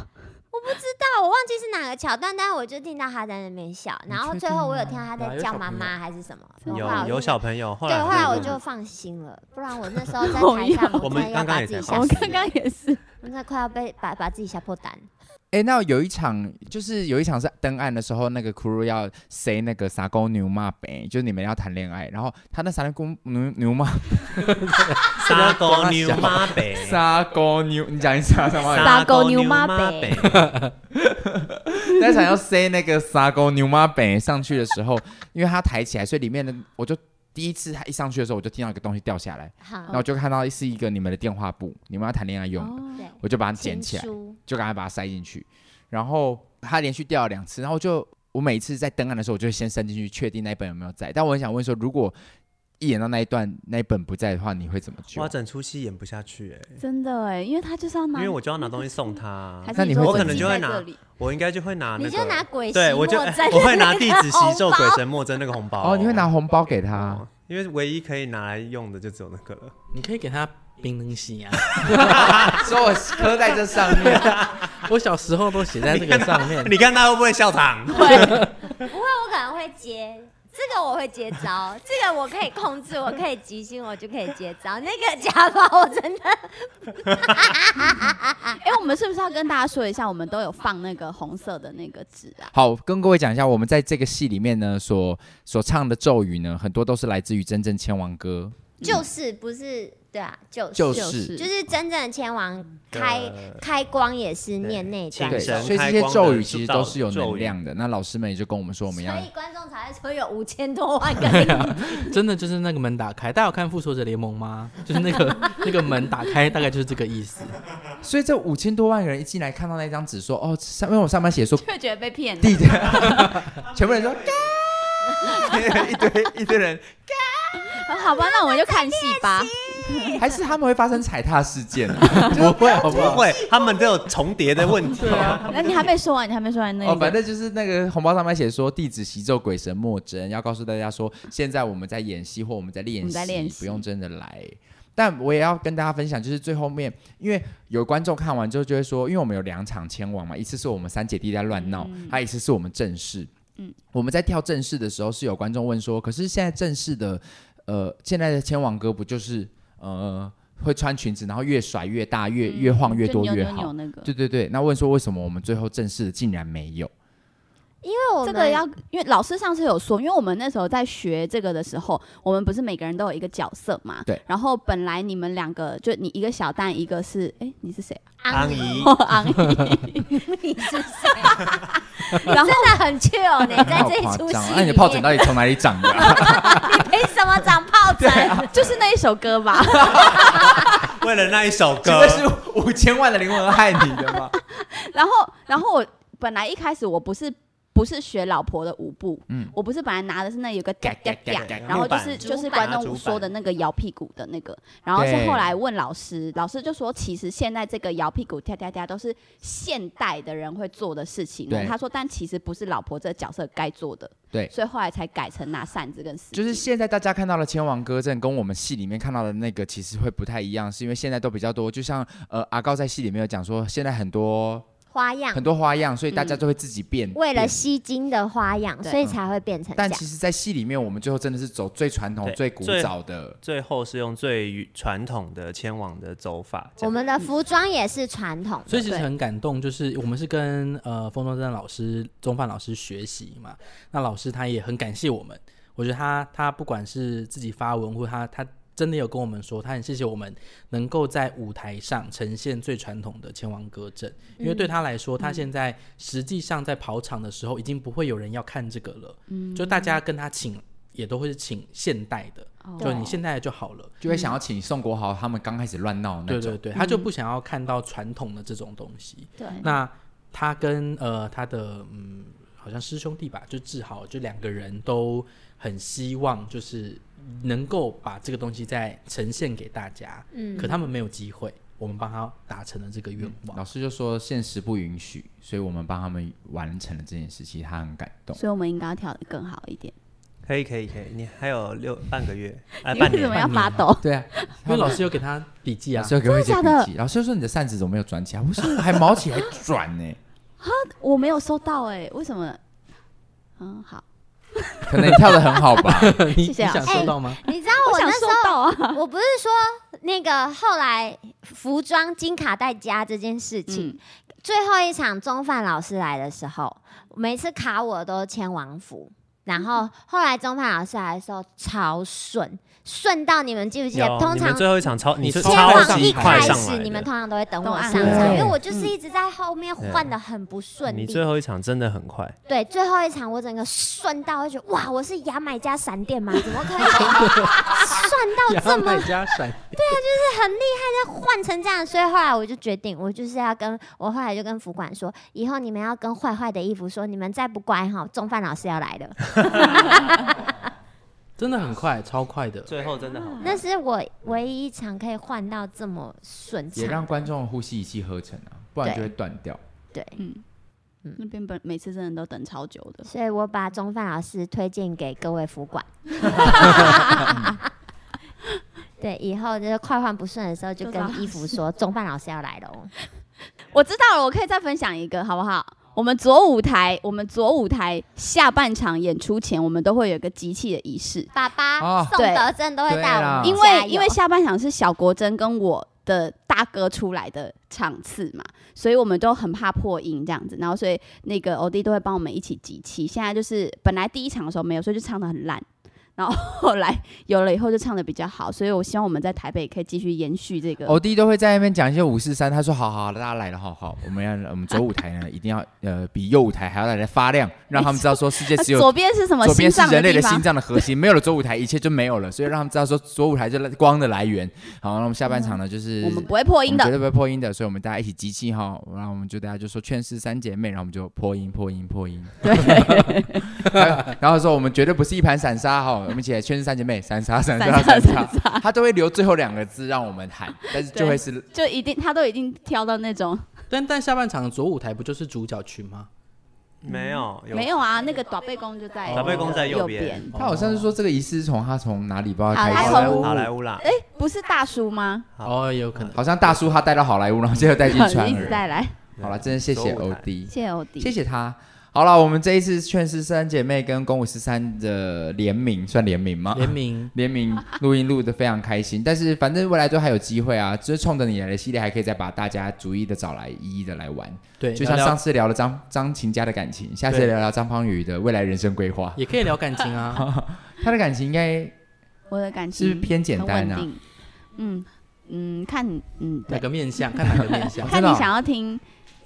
C: 我不知道，我忘记是哪个桥段，但是我就听到他在那边笑，然后最后我有听到他在叫妈妈还是什么，
D: 有有小朋友，
C: 对，后来我就放心了，不然我那时候在 台上，
D: 我们刚刚也是，
E: 我刚刚也是，
C: 我那快要被把把自己吓破胆。
B: 哎，那有一场就是有一场是登岸的时候，那个 crew 要 say 那个撒狗牛妈呗，就是你们要谈恋爱，然后他那撒狗牛牛妈，
D: 撒狗 牛妈呗，
B: 撒狗牛，你讲一下什么？
E: 撒狗牛妈呗。
B: 那场要 say 那个撒狗牛妈呗上去的时候，因为他抬起来，所以里面的我就。第一次他一上去的时候，我就听到一个东西掉下来，然后我就看到是一个你们的电话簿，你们要谈恋爱用的，我就把它捡起来，就赶快把它塞进去。然后他连续掉了两次，然后就我每一次在登岸的时候，我就先伸进去确定那一本有没有在。但我很想问说，如果一演到那一段那一本不在的话，你会怎么救？
D: 哇，整出戏演不下去哎，
E: 真的哎，因为他就是要拿，
D: 因为我就要拿东西送他，
B: 那你会
D: 我可能就会拿，我应该就会拿，
C: 你就拿鬼，
D: 对，我就 我会拿弟子习咒鬼神莫真那个红包
B: 哦，你会拿红包给他。
D: 因为唯一可以拿来用的就只有那个了。
A: 你可以给他冰冷洗啊，
B: 说我刻在这上面。
A: 我小时候都写在这个上面。
D: 你看他会不会笑场？
C: 会，不会，我可能会接。这个我会接招，这个我可以控制，我可以即兴，我就可以接招。那个假发我真的，
E: 哎、欸，我们是不是要跟大家说一下，我们都有放那个红色的那个纸啊？
B: 好，跟各位讲一下，我们在这个戏里面呢，所所唱的咒语呢，很多都是来自于真正千王歌，
C: 就是不是。对啊，就是
B: 就是
C: 就是真正的千王开开光也是念那段，
B: 对，所以这些咒语其实都是有能量的。那老师们也就跟我们说，我们要，
C: 所以观众才会说有五千多万个，
A: 真的就是那个门打开。大家有看复仇者联盟吗？就是那个 那个门打开，大概就是这个意思。
B: 所以这五千多万个人一进来看到那张纸，说哦，上因为我上面写说，
E: 就觉得被骗，
B: 地 全部人说，一堆一堆人。
E: 好吧，那我们就看戏吧。
B: 还是他们会发生踩踏事件？
A: 不会，不
D: 会，他们都有重叠的问题。
E: 那你还没说完，你还没说完那个。
B: 哦，反正就是那个红包上面写说弟子习咒鬼神莫真，要告诉大家说，现在我们在演戏或我们在练习，不用真的来。但我也要跟大家分享，就是最后面，因为有观众看完之后就会说，因为我们有两场千王嘛，一次是我们三姐弟在乱闹，还有一次是我们正式。嗯，我们在跳正式的时候，是有观众问说，可是现在正式的。呃，现在的千王歌不就是呃会穿裙子，然后越甩越大，越越晃越多越好。对对对，那问说为什么我们最后正式的竟然没有？
C: 因为我
E: 这个要，因为老师上次有说，因为我们那时候在学这个的时候，我们不是每个人都有一个角色嘛？
B: 对。
E: 然后本来你们两个就你一个小蛋，一个是哎，你是谁？
D: 安怡。
E: 安怡，
C: 你是谁？然后真的很 chill，你在这一出戏。
B: 那你的疱疹到底从哪里长的？
C: 你凭什么长疱疹？
E: 就是那一首歌吧。
D: 为了那一首歌，
B: 这是五千万的灵魂害你的吗？
E: 然后，然后我本来一开始我不是。不是学老婆的舞步，嗯，我不是本来拿的是那有个嘎嘎嘎，然后就是就是关东舞说的那个摇屁股的那个，然后是后来问老师，老师就说其实现在这个摇屁股跳跳跳都是现代的人会做的事情，他说但其实不是老婆这个角色该做的，
B: 对，
E: 所以后来才改成拿扇子跟。
B: 就是现在大家看到的千王歌阵跟我们戏里面看到的那个其实会不太一样，是因为现在都比较多，就像呃阿高在戏里面有讲说，现在很多。
C: 花样
B: 很多花样，所以大家就会自己变。
C: 为了吸睛的花样，所以才会变成。
B: 但其实，在戏里面，我们最后真的是走最传统、最古早的。
D: 最后是用最传统的迁往的走法。
C: 我们的服装也是传统，
A: 所以其实很感动。就是我们是跟呃风中镇老师、钟范老师学习嘛，那老师他也很感谢我们。我觉得他他不管是自己发文，或他他。真的有跟我们说，他很谢谢我们能够在舞台上呈现最传统的千王歌阵，因为对他来说，他现在实际上在跑场的时候，已经不会有人要看这个了，嗯。就大家跟他请也都会是请现代的，就你现代的就好了，
B: 就会想要请宋国豪他们刚开始乱闹那种，
A: 对对对，他就不想要看到传统的这种东西。
E: 对，
A: 那他跟呃他的嗯好像师兄弟吧，就志豪，就两个人都很希望就是。能够把这个东西再呈现给大家，嗯，可他们没有机会，我们帮他达成了这个愿望。
B: 老师就说现实不允许，所以我们帮他们完成了这件事，其实他很感动。
E: 所以我们应该要跳得更好一点。
D: 可以可以可以，你还有六半个月，
E: 你为什么要发抖？
B: 对啊，
A: 因为老师有给他笔记啊，
B: 老师有给我写笔记。老师说你的扇子怎么没有转起来？不是还毛起来转呢？
E: 哈，我没有收到哎，为什么？嗯，好。
B: 可能你跳的很好吧？
A: 你想收到吗？
C: 你知道我那时候，我不是说那个后来服装金卡带加这件事情，最后一场钟范老师来的时候，每次卡我都签王服，然后后来钟范老师来的时候超顺。顺到你们记不记得？通常
D: 最后一场超，你是
C: 千王一开始你们通常都会等我上场，因为我就是一直在后面换的很不顺利。
D: 你最后一场真的很快。
C: 对，最后一场我整个顺到，我觉得哇，我是牙买加闪电吗？怎么可以顺到这么？
A: 牙买加闪。
C: 对啊，就是很厉害，就换成这样，所以后来我就决定，我就是要跟我后来就跟服管说，以后你们要跟坏坏的衣服说，你们再不乖哈，中饭老师要来了。
A: 真的很快，超快的，
D: 最后真的好。
C: 那是我唯一一场可以换到这么顺畅，
B: 也让观众呼吸一气呵成啊，不然就会断掉。
C: 对，嗯
E: 嗯，那边本每次真的都等超久的，
C: 所以我把中范老师推荐给各位服管。对，以后就是快换不顺的时候，就跟衣服说 中范老师要来了哦。
E: 我知道了，我可以再分享一个，好不好？我们左舞台，我们左舞台下半场演出前，我们都会有一个集气的仪式。
C: 爸爸、哦、宋德正都会带我们，
E: 因为因为下半场是小国珍跟我的大哥出来的场次嘛，所以我们都很怕破音这样子，然后所以那个欧弟都会帮我们一起集气。现在就是本来第一场的时候没有，所以就唱的很烂。然后 后来有了以后就唱的比较好，所以我希望我们在台北可以继续延续这个。
B: 我弟都会在那边讲一些五四三，他说好好好，大家来了，好好，我们要我们左舞台呢一定要呃比右舞台还要来的发亮，让他们知道说世界只有
E: 左边是什么？
B: 左边是人类的心脏的核心，没有了左舞台一切就没有了，所以让他们知道说左舞台就是光的来源。好，那我们下半场呢就是
E: 我们不会破音的，
B: 绝对不会破音的，所以我们大家一起集气哈，然后我们就大家就说劝世三姐妹，然后我们就破音破音破音。对，然后说我们绝对不是一盘散沙哈，我们一起来劝世三姐妹。妹三杀 三杀三杀，他都会留最后两个字让我们喊，但是就会是
E: 就一定他都已经挑到那种，
A: 但但下半场的左舞台不就是主角群吗？
D: 没有
E: 没有啊，那个短背公就在
D: 短背公在右边，
B: 他好像是说这个仪式从他从哪里不知道开始，
D: 好莱坞好莱坞啦，
E: 哎，不是大叔吗？
A: 哦，有可能，
B: 好像大叔他带到好莱坞，然后接着带进川，
E: 一直带来，
B: 好了，真的谢谢欧弟，
E: 谢谢欧弟，
B: 谢谢他。好了，我们这一次劝世三姐妹跟公五十三的联名，算联名吗？
A: 联名
B: 联名录音录的非常开心，但是反正未来都还有机会啊，就是冲着你来的系列还可以再把大家逐一的找来，一一的来玩。
A: 对，
B: 就像上次聊了张张琴家的感情，下次聊聊张方宇的未来人生规划，
A: 也可以聊感情啊。
B: 他的感情应该，
E: 我的感情
B: 是偏简单啊。
E: 嗯嗯，看嗯
A: 哪个面相，看哪个面相，
E: 看你想要听。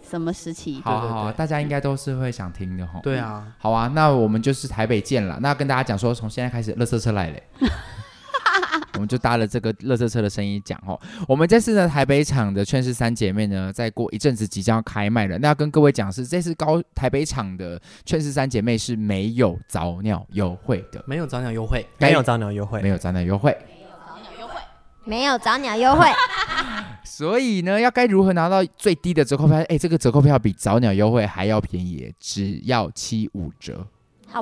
E: 什么时期？
B: 好好，好，大家应该都是会想听的哈。
A: 对啊，
B: 好啊，那我们就是台北见了。那跟大家讲说，从现在开始，乐色车来了，我们就搭了这个乐色车的声音讲哦。我们这次呢，台北场的劝世三姐妹呢，再过一阵子即将要开卖了。那要跟各位讲是，这次高台北场的劝世三姐妹是没有早鸟优惠的，
A: 没有早鸟优惠，
D: 没有早鸟优惠，
B: 没有早鸟优惠。
C: 没有早鸟优惠，
B: 所以呢，要该如何拿到最低的折扣票？哎，这个折扣票比早鸟优惠还要便宜，只要七五折。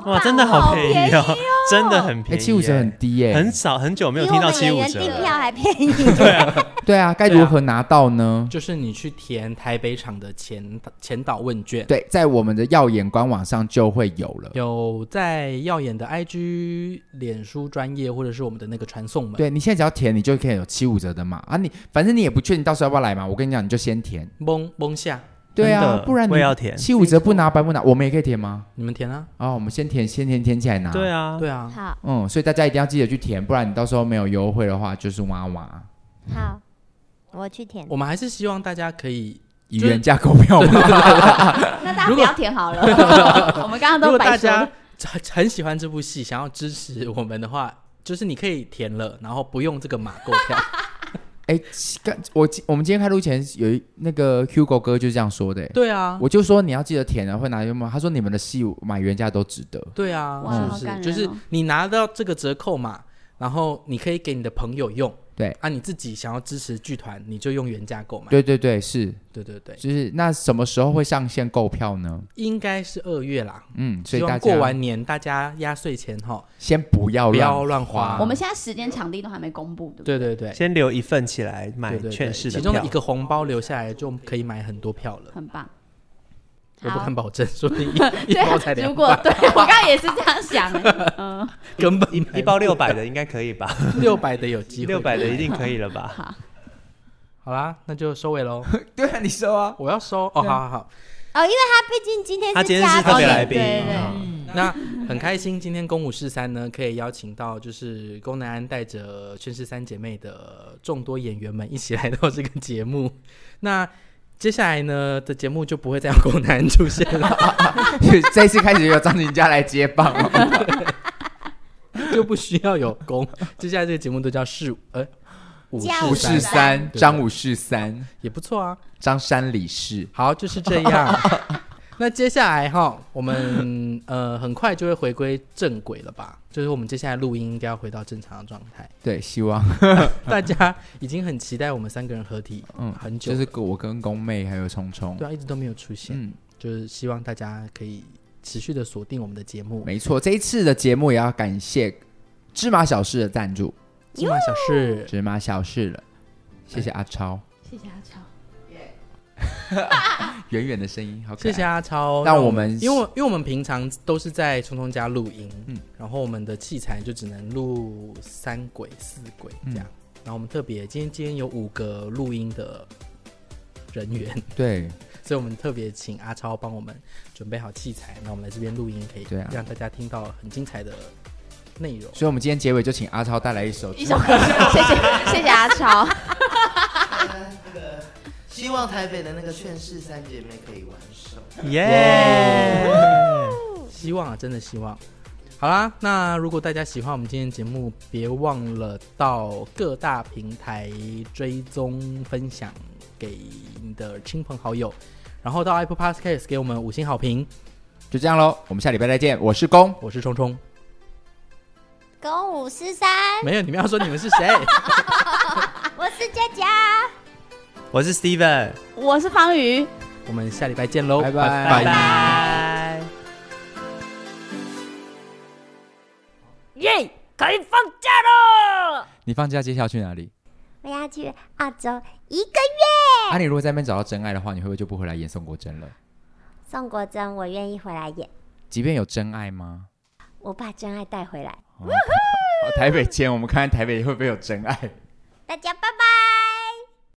D: 哇，真的好便宜哦，真的很便宜，
B: 七五折很低耶，
D: 很少很久没有听到七五折，
C: 订票还便宜。
D: 对啊，
B: 对啊，该如何拿到呢？
A: 就是你去填台北场的前前导问卷，
B: 对，在我们的耀眼官网上就会有了，
A: 有在耀眼的 IG、脸书专业或者是我们的那个传送门。
B: 对，你现在只要填，你就可以有七五折的嘛。啊，你反正你也不确定到时候要不要来嘛，我跟你讲，你就先填，
A: 蒙蒙下。
B: 对啊，不然你
D: 要填
B: 七五折不拿白不拿，我们也可以填吗？
A: 你们填啊！
B: 哦，我们先填，先填填起来拿。
D: 对啊，
A: 对啊。
C: 好。
B: 嗯，所以大家一定要记得去填，不然你到时候没有优惠的话，就是哇哇。
C: 好，我去填。
A: 我们还是希望大家可以
B: 以原价购票嘛。
E: 那大家不要填好了。我们刚刚都
A: 如果大家很很喜欢这部戏，想要支持我们的话，就是你可以填了，然后不用这个码购票。
B: 哎，刚我我们今天开录前有一那个 Hugo 哥就这样说的。
A: 对啊，
B: 我就说你要记得填啊，会拿优吗？他说你们的戏买原价都值得。
A: 对啊，是不是？就是你拿到这个折扣码，然后你可以给你的朋友用。
B: 对
A: 啊，你自己想要支持剧团，你就用原价购买。
B: 对对对，是，
A: 对对对，
B: 就是那什么时候会上线购票呢？
A: 应该是二月啦。
B: 嗯，所以大家
A: 过完年，大家压岁钱哈，
B: 先不要
A: 不要乱花。
E: 我们现在时间场地都还没公布，
A: 对对对，
D: 先留一份起来买券式的票，
A: 其中一个红包留下来就可以买很多票了，
E: 很棒。
A: 我不敢保证，说不定一包才两百。
E: 如果对 我刚刚也是这样想，嗯，
A: 根本
D: 一包六百的应该可以吧？
A: 六百的有机会，
D: 六百的一定可以了吧？
E: 好，
A: 好啦，那就收尾喽。
B: 对啊，你收啊，
A: 我要收哦，好好好。
C: 哦，因为他毕竟今天
D: 他今天是特别来宾，
E: 对对。
A: 那很开心，今天公五十三呢，可以邀请到就是宫南安带着劝世三姐妹的众多演员们一起来到这个节目。那接下来呢的节目就不会再有狗男人出现了，
B: 这一次开始由张景佳来接棒了，
A: 就不需要有公。接下来这个节目都叫是呃
B: 五世三，张五世三。
A: 也不错啊，
B: 张三李四，
A: 好，就是这样。那接下来哈，我们呃很快就会回归正轨了吧？就是我们接下来录音应该要回到正常的状态。
B: 对，希望
A: 大家已经很期待我们三个人合体，嗯，很久。
B: 就是我跟宫妹还有聪聪，
A: 对啊，一直都没有出现。嗯，就是希望大家可以持续的锁定我们的节目。
B: 没错，这一次的节目也要感谢芝麻小事的赞助。
A: 芝麻小事，
B: 芝麻小事了，谢谢阿超，
E: 谢谢阿超。
B: 远远的声音，好。
A: 谢谢阿超。
B: 那我们
A: 因为因为我们平常都是在聪聪家录音，嗯，然后我们的器材就只能录三轨、四轨这样。然后我们特别今天今天有五个录音的人员，
B: 对，
A: 所以我们特别请阿超帮我们准备好器材，那我们来这边录音可以让大家听到很精彩的内容。
B: 所以，我们今天结尾就请阿超带来一首
E: 一首歌，谢谢谢谢阿超。
F: 希望台北的那个劝世三姐妹可以完手，
D: 耶！
A: 希望啊，真的希望。好啦，那如果大家喜欢我们今天节目，别忘了到各大平台追踪分享给你的亲朋好友，然后到 Apple Podcast 给我们五星好评。
B: 就这样喽，我们下礼拜再见。我是公，
A: 我是冲冲，
C: 公五十三。
A: 没有，你们要说你们是谁？
C: 我是佳佳。
D: 我是 Steven，
E: 我是方宇，
A: 我们下礼拜见喽，
B: 拜拜
D: 拜拜。
C: 耶，可以放假了！
B: 你放假接下来去哪里？
C: 我要去澳洲一个月。
B: 啊，你如果在那边找到真爱的话，你会不会就不回来演宋国珍了？
C: 宋国珍，我愿意回来演。
B: 即便有真爱吗？
C: 我把真爱带回来。
B: 哦、台北见，我们看看台北会不会有真爱。
C: 大家拜拜。